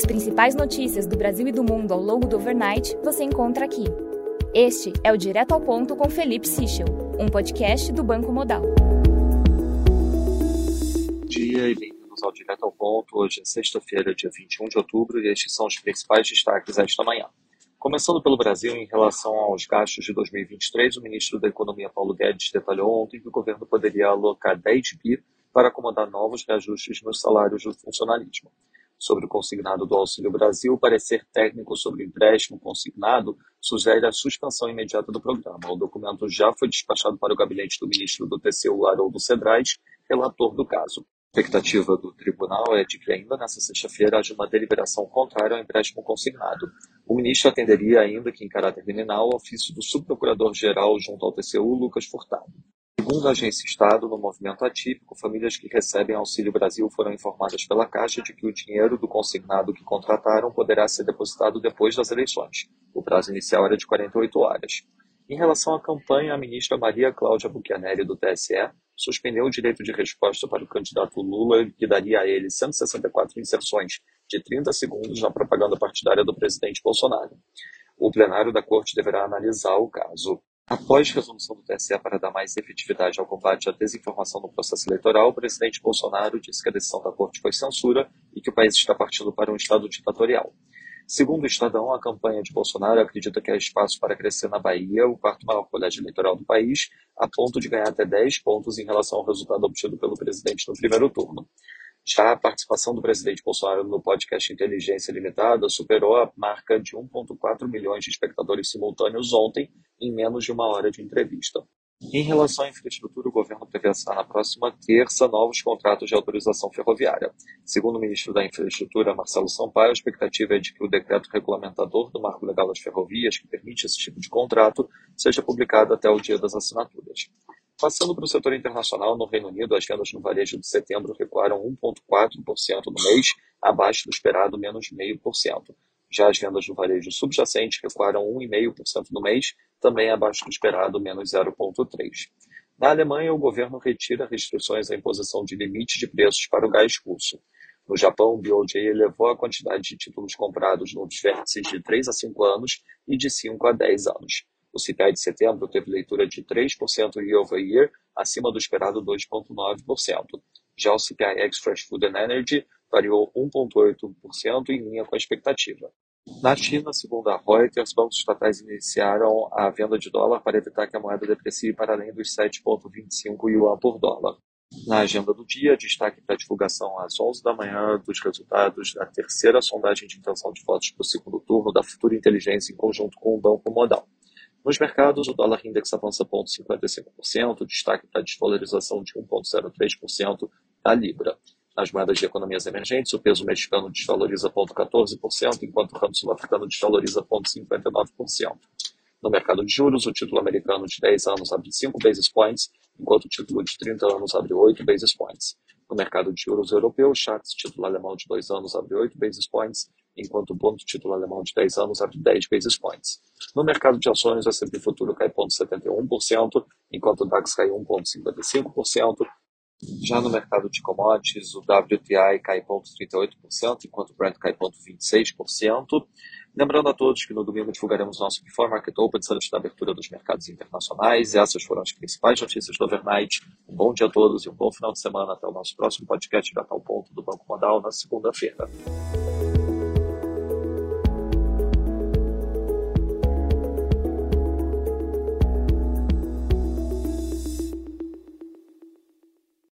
As principais notícias do Brasil e do mundo ao longo do overnight você encontra aqui. Este é o Direto ao Ponto com Felipe Sichel, um podcast do Banco Modal. Bom dia e bem-vindos ao Direto ao Ponto. Hoje é sexta-feira, dia 21 de outubro, e estes são os principais destaques esta manhã. Começando pelo Brasil, em relação aos gastos de 2023, o ministro da Economia Paulo Guedes detalhou ontem que o governo poderia alocar 10 bi para acomodar novos reajustes nos salários do funcionalismo sobre o consignado do Auxílio Brasil, o parecer técnico sobre o empréstimo consignado sugere a suspensão imediata do programa. O documento já foi despachado para o gabinete do ministro do TCU, Haroldo Cedrais, relator do caso. A expectativa do tribunal é de que ainda nesta sexta-feira haja uma deliberação contrária ao empréstimo consignado. O ministro atenderia ainda que em caráter criminal o ofício do subprocurador-geral junto ao TCU, Lucas Furtado. Segundo a Agência Estado, no movimento atípico, famílias que recebem Auxílio Brasil foram informadas pela Caixa de que o dinheiro do consignado que contrataram poderá ser depositado depois das eleições. O prazo inicial era de 48 horas. Em relação à campanha, a ministra Maria Cláudia Buchianelli, do TSE, suspendeu o direito de resposta para o candidato Lula, que daria a ele 164 inserções de 30 segundos na propaganda partidária do presidente Bolsonaro. O plenário da corte deverá analisar o caso. Após resolução do TSE para dar mais efetividade ao combate à desinformação no processo eleitoral, o presidente Bolsonaro disse que a decisão da corte foi censura e que o país está partindo para um estado ditatorial. Segundo o Estadão, a campanha de Bolsonaro acredita que há espaço para crescer na Bahia, o quarto maior colégio eleitoral do país, a ponto de ganhar até 10 pontos em relação ao resultado obtido pelo presidente no primeiro turno. Já a participação do presidente Bolsonaro no podcast Inteligência Limitada superou a marca de 1,4 milhões de espectadores simultâneos ontem, em menos de uma hora de entrevista. Em relação à infraestrutura, o governo prevê assinar na próxima terça novos contratos de autorização ferroviária. Segundo o ministro da Infraestrutura, Marcelo Sampaio, a expectativa é de que o decreto regulamentador do Marco Legal das Ferrovias, que permite esse tipo de contrato, seja publicado até o dia das assinaturas. Passando para o setor internacional, no Reino Unido, as vendas no varejo de setembro recuaram 1,4% no mês, abaixo do esperado menos 0,5%. Já as vendas no varejo subjacente recuaram 1,5% no mês, também abaixo do esperado menos 0,3%. Na Alemanha, o governo retira restrições à imposição de limite de preços para o gás russo. No Japão, o BOJ elevou a quantidade de títulos comprados nos vértices de 3 a 5 anos e de 5 a 10 anos. O CPI de setembro teve leitura de 3% year over year, acima do esperado 2,9%. Já o CPI ex Fresh Food and Energy variou 1,8% em linha com a expectativa. Na China, segundo a Reuters, bancos estatais iniciaram a venda de dólar para evitar que a moeda deprecie para além dos 7,25 yuan por dólar. Na agenda do dia, destaque para a divulgação às 11 da manhã dos resultados da terceira sondagem de intenção de votos para o segundo turno da Futura Inteligência em conjunto com o Banco Modal. Nos mercados, o dólar index avança 0,55%, destaque para a desvalorização de 1,03% da Libra. Nas moedas de economias emergentes, o peso mexicano desvaloriza 0,14%, enquanto o ramo sul-africano desvaloriza 0,59%. No mercado de juros, o título americano de 10 anos abre 5 basis points, enquanto o título de 30 anos abre 8 basis points. No mercado de juros europeu, o Schatz, título alemão de 2 anos, abre 8 basis points, enquanto o bond título alemão de 10 anos abre 10 basis points. No mercado de ações, o S&P futuro cai 0,71%, enquanto o DAX cai 1,55%. Já no mercado de commodities, o WTI cai 0,38%, enquanto o Brent cai 0,26%. Lembrando a todos que no domingo divulgaremos nosso Before Market Open antes da abertura dos mercados internacionais. Essas foram as principais notícias do overnight. Um bom dia a todos e um bom final de semana. Até o nosso próximo podcast de Tal Ponto do Banco Modal na segunda-feira.